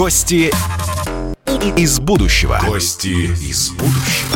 Гости из будущего. Гости из будущего.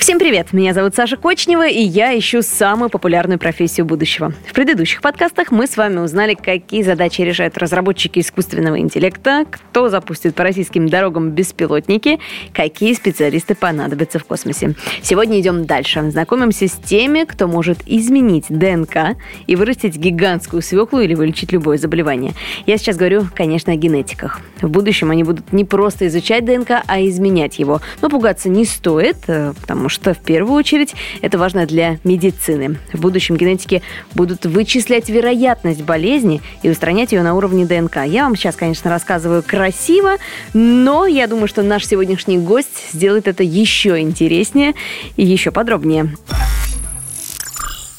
Всем привет! Меня зовут Саша Кочнева, и я ищу самую популярную профессию будущего. В предыдущих подкастах мы с вами узнали, какие задачи решают разработчики искусственного интеллекта, кто запустит по российским дорогам беспилотники, какие специалисты понадобятся в космосе. Сегодня идем дальше. Знакомимся с теми, кто может изменить ДНК и вырастить гигантскую свеклу или вылечить любое заболевание. Я сейчас говорю, конечно, о генетиках. В будущем они будут не просто изучать ДНК, а изменять его. Но пугаться не стоит, э, потому что в первую очередь это важно для медицины. В будущем генетики будут вычислять вероятность болезни и устранять ее на уровне ДНК. Я вам сейчас, конечно, рассказываю красиво, но я думаю, что наш сегодняшний гость сделает это еще интереснее и еще подробнее.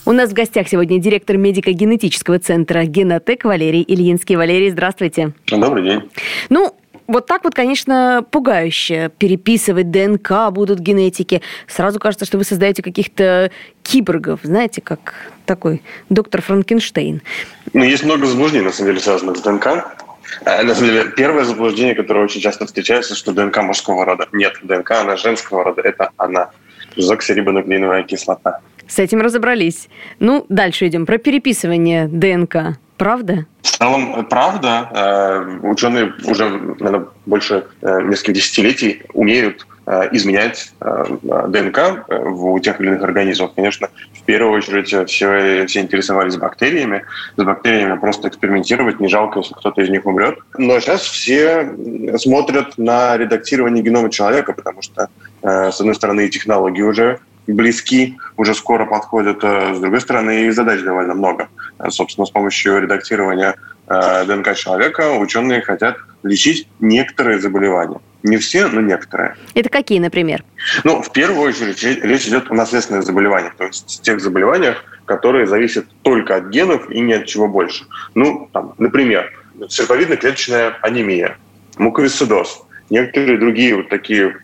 У нас в гостях сегодня директор медико-генетического центра «Генотек» Валерий Ильинский. Валерий, здравствуйте. Добрый день. Ну, вот так вот, конечно, пугающе. Переписывать ДНК будут генетики. Сразу кажется, что вы создаете каких-то киборгов, знаете, как такой доктор Франкенштейн. Ну, есть много заблуждений, на самом деле, связанных с ДНК. Э, на самом деле, первое заблуждение, которое очень часто встречается, что ДНК мужского рода. Нет, ДНК, она женского рода, это она. Дезоксирибонуклеиновая кислота. С этим разобрались. Ну, дальше идем. Про переписывание ДНК. Правда? В целом, правда. Э, ученые уже, наверное, больше э, нескольких десятилетий умеют э, изменять ДНК у тех или иных организмов. Конечно, в первую очередь все, все интересовались бактериями. С бактериями просто экспериментировать не жалко, если кто-то из них умрет. Но сейчас все смотрят на редактирование генома человека, потому что, с одной стороны, технологии уже близки, уже скоро подходят. С другой стороны, и задач довольно много. Собственно, с помощью редактирования э, ДНК человека ученые хотят лечить некоторые заболевания. Не все, но некоторые. Это какие, например? Ну, в первую очередь речь идет о наследственных заболеваниях, то есть тех заболеваниях, которые зависят только от генов и ни от чего больше. Ну, там, например, серповидно-клеточная анемия, муковисцидоз, некоторые другие вот такие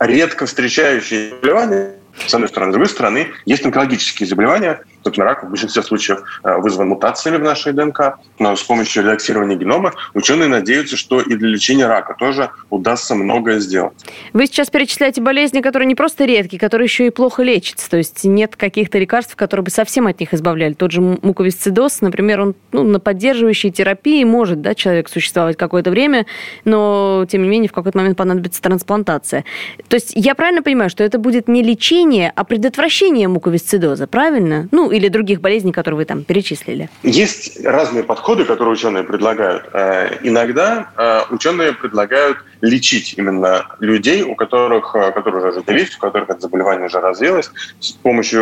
редко встречающие заболевания, с одной стороны. С другой стороны, есть онкологические заболевания, Собственно, рак в большинстве случаев э, вызван мутациями в нашей ДНК. Но с помощью редактирования генома ученые надеются, что и для лечения рака тоже удастся многое сделать. Вы сейчас перечисляете болезни, которые не просто редкие, которые еще и плохо лечатся. То есть нет каких-то лекарств, которые бы совсем от них избавляли. Тот же муковисцидоз, например, он ну, на поддерживающей терапии может да, человек существовать какое-то время, но, тем не менее, в какой-то момент понадобится трансплантация. То есть я правильно понимаю, что это будет не лечение, а предотвращение муковисцидоза, правильно? Ну, или других болезней, которые вы там перечислили? Есть разные подходы, которые ученые предлагают. Э, иногда э, ученые предлагают лечить именно людей, у которых, э, которые уже родились, у которых это заболевание уже развилось, с помощью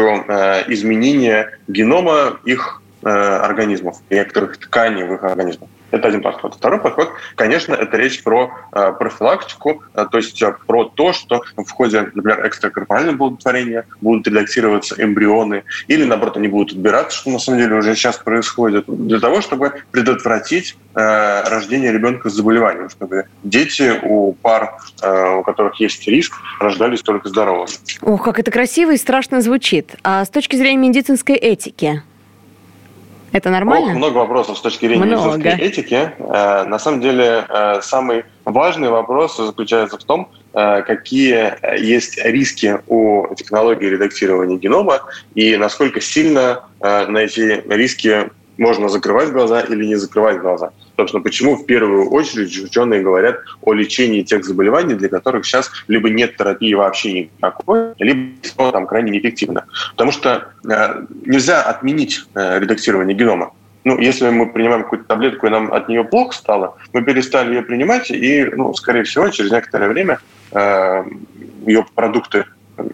изменения генома их организмов, некоторых тканей в их организмах. Это один подход. Второй подход, конечно, это речь про э, профилактику, э, то есть э, про то, что в ходе, например, экстракорпорального плодотворения будут редактироваться эмбрионы, или, наоборот, они будут отбираться, что на самом деле уже сейчас происходит, для того, чтобы предотвратить рождение ребенка с заболеванием, чтобы дети у пар, у которых есть риск, рождались только здоровыми. Ох, как это красиво и страшно звучит. А с точки зрения медицинской этики, это нормально? Ох, много вопросов с точки зрения много. медицинской этики. Э, на самом деле, э, самый важный вопрос заключается в том, э, какие есть риски у технологии редактирования генома и насколько сильно на эти риски можно закрывать глаза или не закрывать глаза. Собственно, почему в первую очередь ученые говорят о лечении тех заболеваний, для которых сейчас либо нет терапии вообще никакой, либо там крайне неэффективно. Потому что э, нельзя отменить э, редактирование генома. Ну, если мы принимаем какую-то таблетку, и нам от нее плохо стало, мы перестали ее принимать, и, ну, скорее всего, через некоторое время э, ее продукты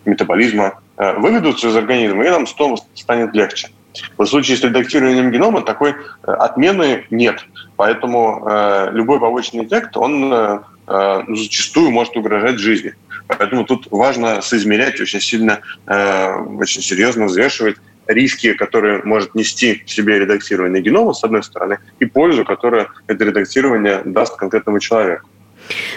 метаболизма э, выведутся из организма, и нам снова станет легче. В случае с редактированием генома такой э, отмены нет. Поэтому э, любой побочный эффект, он э, э, зачастую может угрожать жизни. Поэтому тут важно соизмерять очень сильно, э, очень серьезно взвешивать риски, которые может нести в себе редактирование генома, с одной стороны, и пользу, которую это редактирование даст конкретному человеку.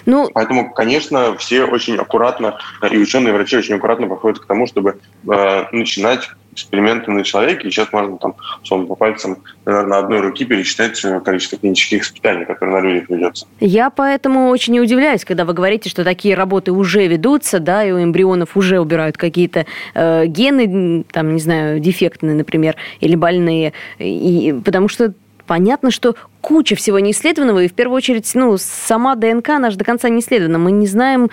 Ну, Поэтому, конечно, все очень аккуратно, и ученые, и врачи очень аккуратно подходят к тому, чтобы э, начинать эксперименты на человеке, и сейчас можно там, условно, по пальцам, наверное, одной руки пересчитать количество клинических испытаний, которые на людях ведется. Я поэтому очень не удивляюсь, когда вы говорите, что такие работы уже ведутся, да, и у эмбрионов уже убирают какие-то э, гены, там, не знаю, дефектные, например, или больные, и, потому что понятно, что куча всего неисследованного, и в первую очередь, ну, сама ДНК наша до конца не исследована. Мы не знаем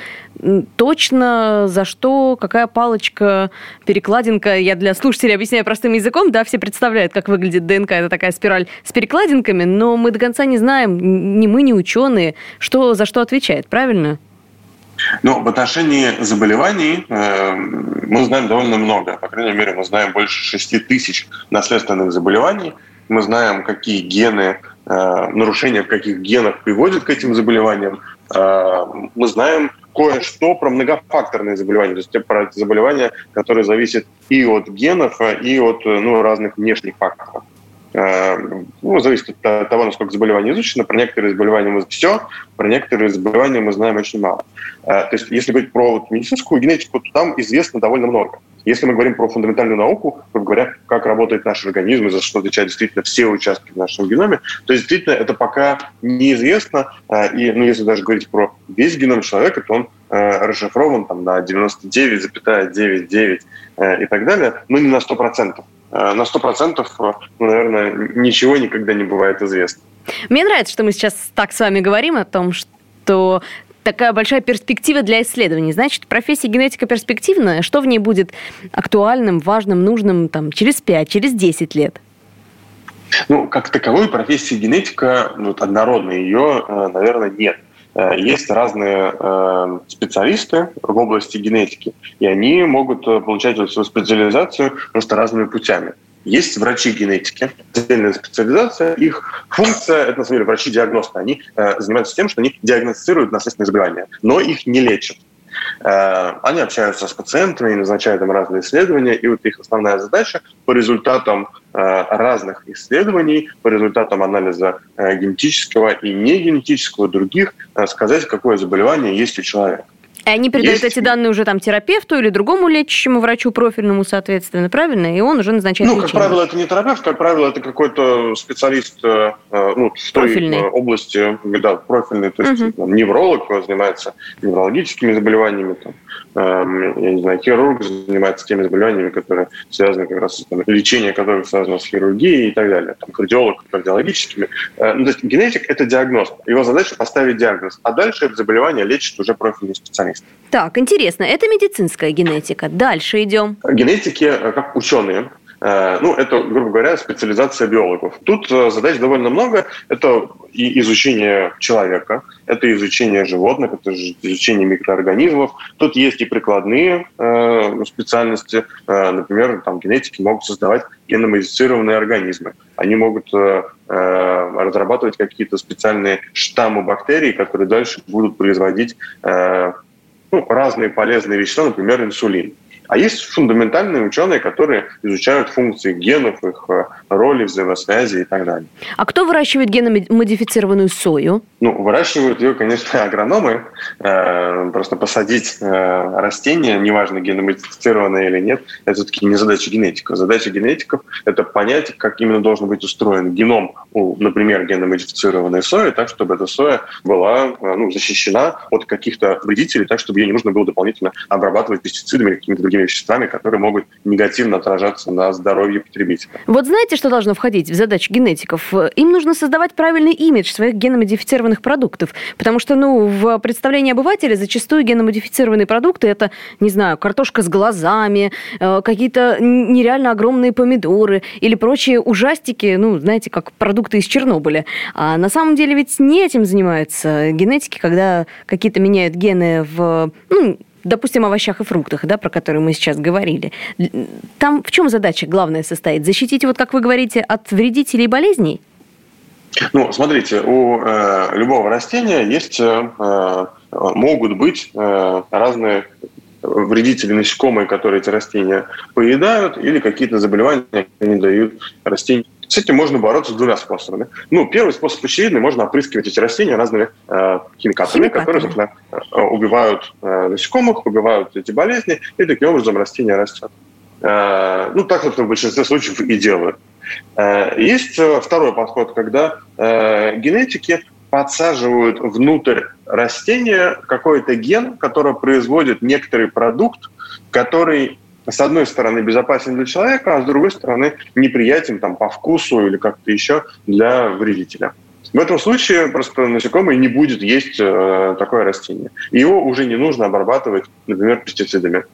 точно, за что, какая палочка, перекладинка. Я для слушателей объясняю простым языком, да, все представляют, как выглядит ДНК. Это такая спираль с перекладинками, но мы до конца не знаем, ни мы, ни ученые, что за что отвечает, правильно? Ну, в отношении заболеваний э, мы знаем довольно много. По крайней мере, мы знаем больше 6 тысяч наследственных заболеваний – мы знаем, какие гены, э, нарушения в каких генах приводят к этим заболеваниям. Э, мы знаем кое-что про многофакторные заболевания, то есть про заболевания, которые зависят и от генов, и от ну, разных внешних факторов. Э, ну, зависит от того, насколько заболевание изучено. Про некоторые заболевания мы все, про некоторые заболевания мы знаем очень мало. То есть, если говорить про медицинскую генетику, то там известно довольно много. Если мы говорим про фундаментальную науку, грубо говоря, как работает наш организм и за что отвечают действительно все участки в нашем геноме, то действительно это пока неизвестно. А, и ну, если даже говорить про весь геном человека, то он э, расшифрован там, на 99,99 э, и так далее, но не на 100%. Э, на 100%, ну, наверное, ничего никогда не бывает известно. Мне нравится, что мы сейчас так с вами говорим о том, что такая большая перспектива для исследований. Значит, профессия генетика перспективная. Что в ней будет актуальным, важным, нужным там, через 5, через 10 лет? Ну, как таковой профессии генетика, ну, вот, однородной ее, э, наверное, нет. Э, есть разные э, специалисты в области генетики, и они могут получать свою специализацию просто разными путями. Есть врачи генетики, отдельная специализация. Их функция, это на самом деле врачи-диагносты. Они э, занимаются тем, что они диагностируют наследственные заболевания, но их не лечат. Э, они общаются с пациентами, назначают им разные исследования, и вот их основная задача по результатам э, разных исследований, по результатам анализа э, генетического и негенетического других, сказать, какое заболевание есть у человека. И они передают Есть... эти данные уже там терапевту или другому лечащему врачу профильному, соответственно, правильно? И он уже назначает Ну, лечение. как правило, это не терапевт, как правило, это какой-то специалист э, э ну, в той профильный. области, да, профильный, то есть угу. там, невролог занимается неврологическими заболеваниями, там, э, я не знаю, хирург занимается теми заболеваниями, которые связаны как раз, там, лечение которых связано с хирургией и так далее, там, кардиолог кардиологическими. Э, ну, то есть генетик – это диагноз. Его задача поставить диагноз, а дальше это заболевание лечит уже профильный специалист. Так, интересно, это медицинская генетика. Дальше идем. Генетики, э, как ученые, ну, это, грубо говоря, специализация биологов. Тут э, задач довольно много. Это и изучение человека, это изучение животных, это изучение микроорганизмов. Тут есть и прикладные специальности. Например, там генетики могут создавать геномодифицированные организмы. Они могут разрабатывать какие-то специальные штаммы бактерий, которые дальше будут производить ну, разные полезные вещества, например, инсулин. А есть фундаментальные ученые, которые изучают функции генов, их э, роли, взаимосвязи и так далее. А кто выращивает геномодифицированную сою? Ну, выращивают ее, конечно, агрономы. Э, просто посадить э, растение, неважно, геномодифицированное или нет, это все-таки не задача генетиков. Задача генетиков – это понять, как именно должен быть устроен геном у, например, геномодифицированной сои, так, чтобы эта соя была ну, защищена от каких-то вредителей, так, чтобы ее не нужно было дополнительно обрабатывать пестицидами или какими-то другими веществами, которые могут негативно отражаться на здоровье потребителя. Вот знаете, что должно входить в задачи генетиков? Им нужно создавать правильный имидж своих геномодифицированных продуктов, потому что, ну, в представлении обывателя зачастую геномодифицированные продукты это, не знаю, картошка с глазами, э, какие-то нереально огромные помидоры или прочие ужастики, ну, знаете, как продукты из Чернобыля. А на самом деле ведь не этим занимаются генетики, когда какие-то меняют гены в, ну, допустим, овощах и фруктах, да, про которые мы сейчас говорили, там в чем задача главная состоит? Защитить, вот как вы говорите, от вредителей и болезней? Ну, смотрите, у э, любого растения есть, э, э могут быть э, разные вредители насекомые, которые эти растения поедают, или какие-то заболевания они дают растению с этим можно бороться двумя способами. Ну, первый способ очевидный, можно опрыскивать эти растения разными э, химикатами, химикатами, которые, собственно, э, убивают э, насекомых, убивают эти болезни, и таким образом растение растет. Ну, так, собственно, в большинстве случаев и делают. Есть второй подход, когда генетики подсаживают внутрь растения какой-то ген, который производит некоторый продукт, который с одной стороны безопасен для человека, а с другой стороны неприятен там, по вкусу или как-то еще для вредителя. В этом случае просто насекомое не будет есть э, такое растение. его уже не нужно обрабатывать, например, пестицидами.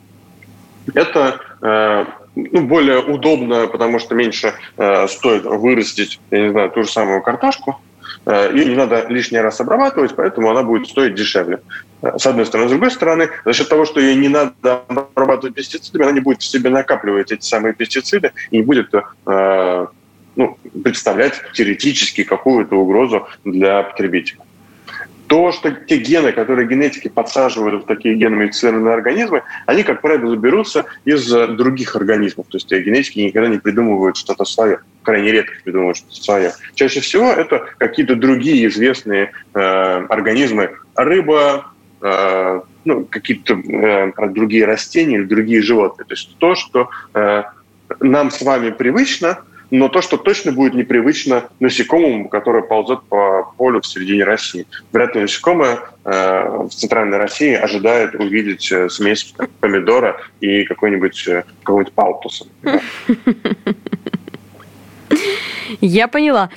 Это э, ну, более удобно, потому что меньше э, стоит вырастить, я не знаю, ту же самую картошку, ее не надо лишний раз обрабатывать, поэтому она будет стоить дешевле. Э, с одной стороны. С другой стороны, за счет того, что ее не надо обрабатывать пестицидами, она не будет в себе накапливать эти самые пестициды и не будет э, ну, представлять теоретически какую-то угрозу для потребителя то, что те гены, которые генетики подсаживают в такие геномодифицированные организмы, они, как правило, берутся из других организмов. То есть генетики никогда не придумывают что-то свое. Крайне редко придумывают что-то свое. Чаще всего это какие-то другие известные э, организмы. Рыба, э, ну, какие-то э, другие растения или другие животные. То есть то, что э, нам с вами привычно – но то, что точно будет непривычно насекомому, которое ползет по полю в середине России. Вряд ли насекомое э, в центральной России ожидает увидеть э, смесь помидора и какой-нибудь э, какого-нибудь палтуса. Я поняла.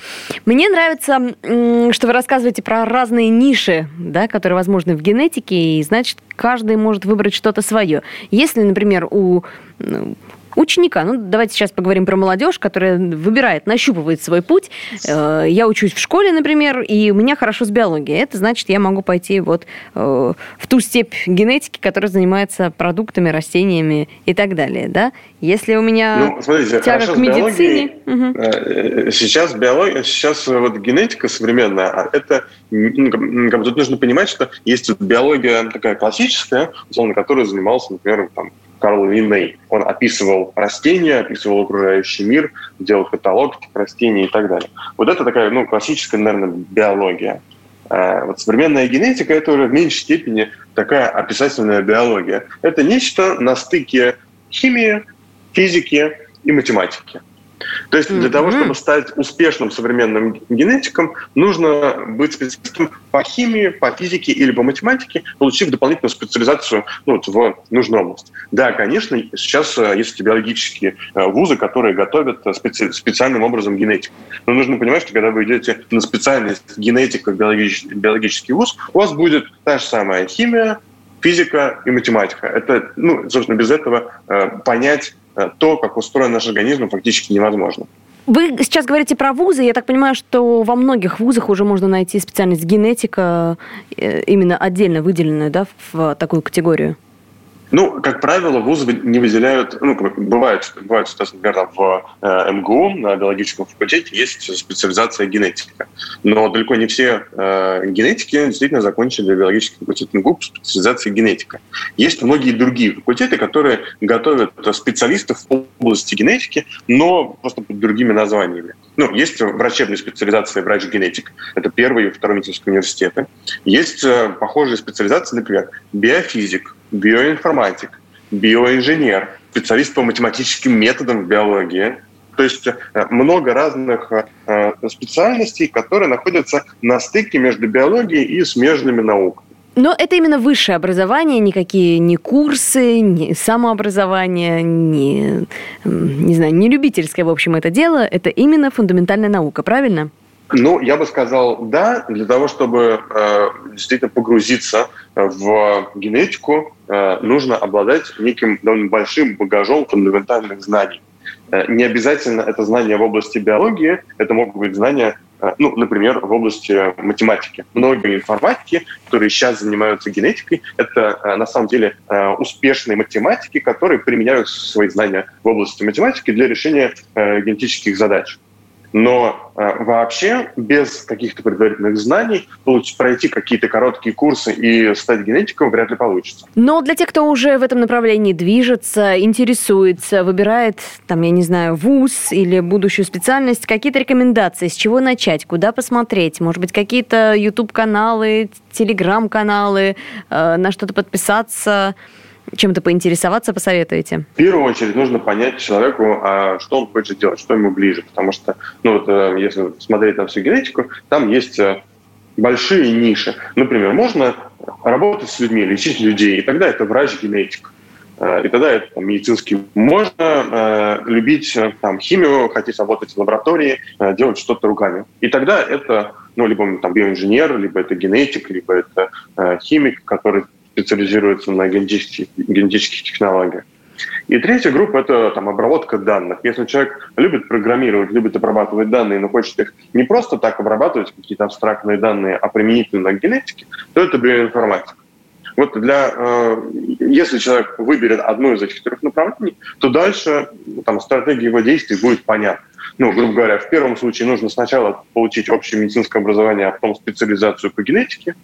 Мне нравится, что вы рассказываете про разные ниши, да, которые возможны в генетике, и значит, каждый может выбрать что-то свое. Если, например, у ученика. Ну, давайте сейчас поговорим про молодежь, которая выбирает, нащупывает свой путь. Э, я учусь в школе, например, и у меня хорошо с биологией. Это значит, я могу пойти вот э, в ту степь генетики, которая занимается продуктами, растениями и так далее, да? Если у меня ну, смотрите, тяга к медицине... Угу. Сейчас биология, сейчас вот генетика современная, а это как бы тут нужно понимать, что есть биология такая классическая, условно, которая занималась, например, там, Карл Линней. Он описывал растения, описывал окружающий мир, делал каталог растений и так далее. Вот это такая ну, классическая, наверное, биология. А вот современная генетика – это уже в меньшей степени такая описательная биология. Это нечто на стыке химии, физики и математики. То есть для mm-hmm. того, чтобы стать успешным современным генетиком, нужно быть специалистом по химии, по физике или по математике, получив дополнительную специализацию ну, вот, в нужную область. Да, конечно, сейчас э, есть биологические э, вузы, которые готовят э, специ- специальным образом генетику. Но нужно понимать, что когда вы идете на специальность генетика в биологический, биологический вуз, у вас будет та же самая химия, физика и математика. Это, ну, собственно, без этого э, понять то, как устроен наш организм, фактически невозможно. Вы сейчас говорите про вузы. Я так понимаю, что во многих вузах уже можно найти специальность генетика, э, именно отдельно выделенную да, в такую категорию. Ну, как правило, вузы не выделяют, ну, бывает ситуация, например, в э, МГУ на биологическом факультете есть специализация генетика. Но далеко не все э, генетики действительно закончили биологический факультет МГУ по специализации генетика. Есть многие другие факультеты, которые готовят специалистов в области генетики, но просто под другими названиями. Ну, есть врачебная специализация врач-генетик, это первый и второй медицинский университеты. Есть э, похожие специализации, например, биофизик, биоинформатик, биоинженер, специалист по математическим методам в биологии. То есть э, много разных э, специальностей, которые находятся на стыке между биологией и смежными науками. Но это именно высшее образование, никакие не курсы, не самообразование, не, не знаю, не любительское, в общем, это дело. Это именно фундаментальная наука, правильно? Ну, я бы сказал, да, для того, чтобы э, действительно погрузиться в генетику, э, нужно обладать неким довольно большим багажом фундаментальных знаний. Э, не обязательно это знания в области биологии, это могут быть знания, э, ну, например, в области математики. Многие информатики, которые сейчас занимаются генетикой, это э, на самом деле э, успешные математики, которые применяют свои знания в области математики для решения э, генетических задач. Но э, вообще без каких-то предварительных знаний получить, пройти какие-то короткие курсы и стать генетиком вряд ли получится. Но для тех, кто уже в этом направлении движется, интересуется, выбирает, там, я не знаю, вуз или будущую специальность, какие-то рекомендации, с чего начать, куда посмотреть? Может быть, какие-то YouTube-каналы, Telegram-каналы, э, на что-то подписаться? Чем-то поинтересоваться посоветуете? В первую очередь нужно понять человеку, а что он хочет делать, что ему ближе. Потому что, ну вот, э, если смотреть на всю генетику, там есть э, большие ниши. Например, можно работать с людьми, лечить людей, и тогда это врач-генетик. Э, и тогда это там, медицинский. Можно э, любить там, химию, хотеть работать в лаборатории, э, делать что-то руками. И тогда это ну, либо там, биоинженер, либо это генетик, либо это э, химик, который специализируется на генетических, генетических технологиях. И третья группа – это там, обработка данных. Если человек любит программировать, любит обрабатывать данные, но хочет их не просто так обрабатывать, какие-то абстрактные данные, а применительно к генетике, то это биоинформатика. Вот для, э, если человек выберет одно из этих трех направлений, то дальше там, стратегия его действий будет понятна. Ну, грубо говоря, в первом случае нужно сначала получить общее медицинское образование, а потом специализацию по генетике.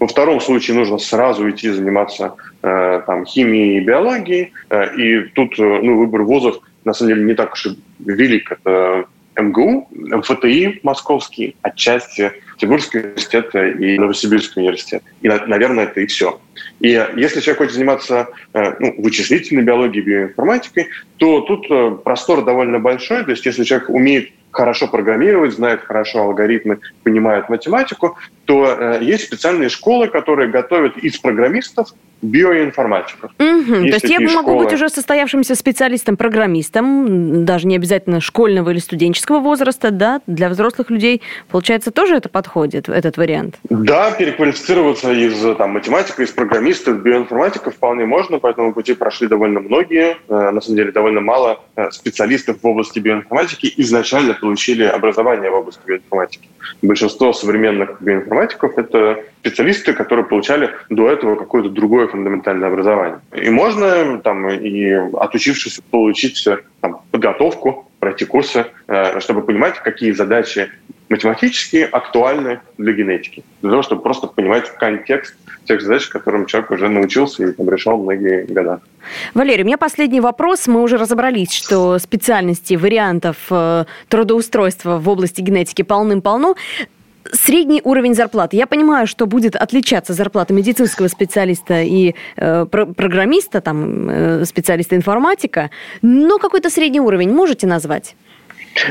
Во втором случае нужно сразу идти заниматься э, там, химией и биологией. Э, и тут э, ну, выбор вузов на самом деле не так уж и велик. Это МГУ, МФТИ московский, отчасти Тимурский университет и Новосибирский университет. И, наверное, это и все. И если человек хочет заниматься э, ну, вычислительной биологией, биоинформатикой, то тут э, простор довольно большой. То есть если человек умеет хорошо программировать, знает хорошо алгоритмы, понимает математику, то э, есть специальные школы, которые готовят из программистов биоинформатиков. Угу. То есть я могу школы... быть уже состоявшимся специалистом-программистом, даже не обязательно школьного или студенческого возраста, да? Для взрослых людей, получается, тоже это подходит, этот вариант? Да, переквалифицироваться из там, математика, из программиста в биоинформатика вполне можно, по этому пути прошли довольно многие, э, на самом деле довольно мало э, специалистов в области биоинформатики изначально получили образование в области биоинформатики. Большинство современных биоинформатиков – это специалисты, которые получали до этого какое-то другое фундаментальное образование. И можно, там, и отучившись, получить там, подготовку, пройти курсы, э, чтобы понимать, какие задачи математически актуальны для генетики. Для того, чтобы просто понимать контекст тех задач, которым человек уже научился и там, решал многие года. Валерий, у меня последний вопрос. Мы уже разобрались, что специальностей, вариантов э, трудоустройства в области генетики полным-полно средний уровень зарплаты. Я понимаю, что будет отличаться зарплата медицинского специалиста и э, про программиста, там, э, специалиста информатика, но какой-то средний уровень можете назвать?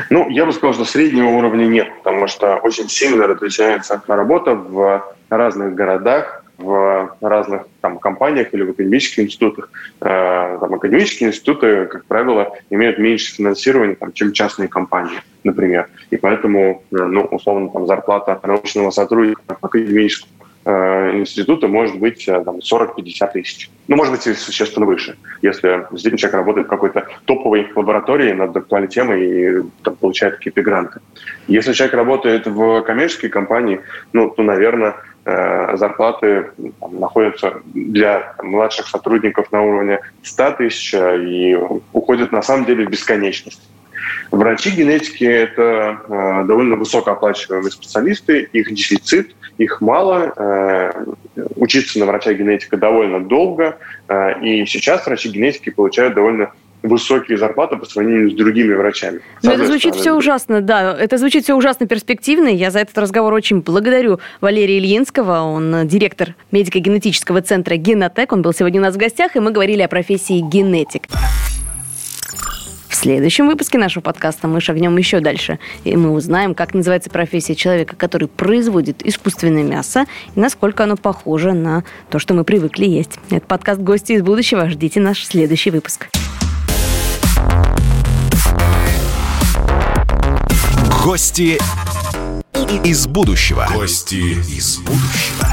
Ну, я бы сказал, что среднего уровня нет, потому что очень сильно отличается работа в разных городах, в разных там, компаниях или в академических институтах. Э, там, академические институты, как правило, имеют меньше финансирования, там, чем частные компании, например. И поэтому, э, ну, условно, там, зарплата научного сотрудника академического э, института может быть э, там, 40-50 тысяч. Ну, может быть, существенно выше, если действительно человек работает в какой-то топовой лаборатории над актуальной темой и там, получает какие-то гранты. Если человек работает в коммерческой компании, ну, то, наверное, зарплаты там, находятся для младших сотрудников на уровне 100 тысяч э, и уходят на самом деле в бесконечность. Врачи генетики – это э, довольно высокооплачиваемые специалисты, их дефицит, их мало. Э, учиться на врача генетика довольно долго, э, и сейчас врачи генетики получают довольно высокие зарплаты по сравнению с другими врачами. Но это звучит все ужасно, да. Это звучит все ужасно перспективно. Я за этот разговор очень благодарю Валерия Ильинского. Он директор медико-генетического центра «Генотек». Он был сегодня у нас в гостях, и мы говорили о профессии генетик. В следующем выпуске нашего подкаста мы шагнем еще дальше, и мы узнаем, как называется профессия человека, который производит искусственное мясо, и насколько оно похоже на то, что мы привыкли есть. Это подкаст «Гости из будущего». Ждите наш следующий выпуск. Гости из будущего. Гости из будущего.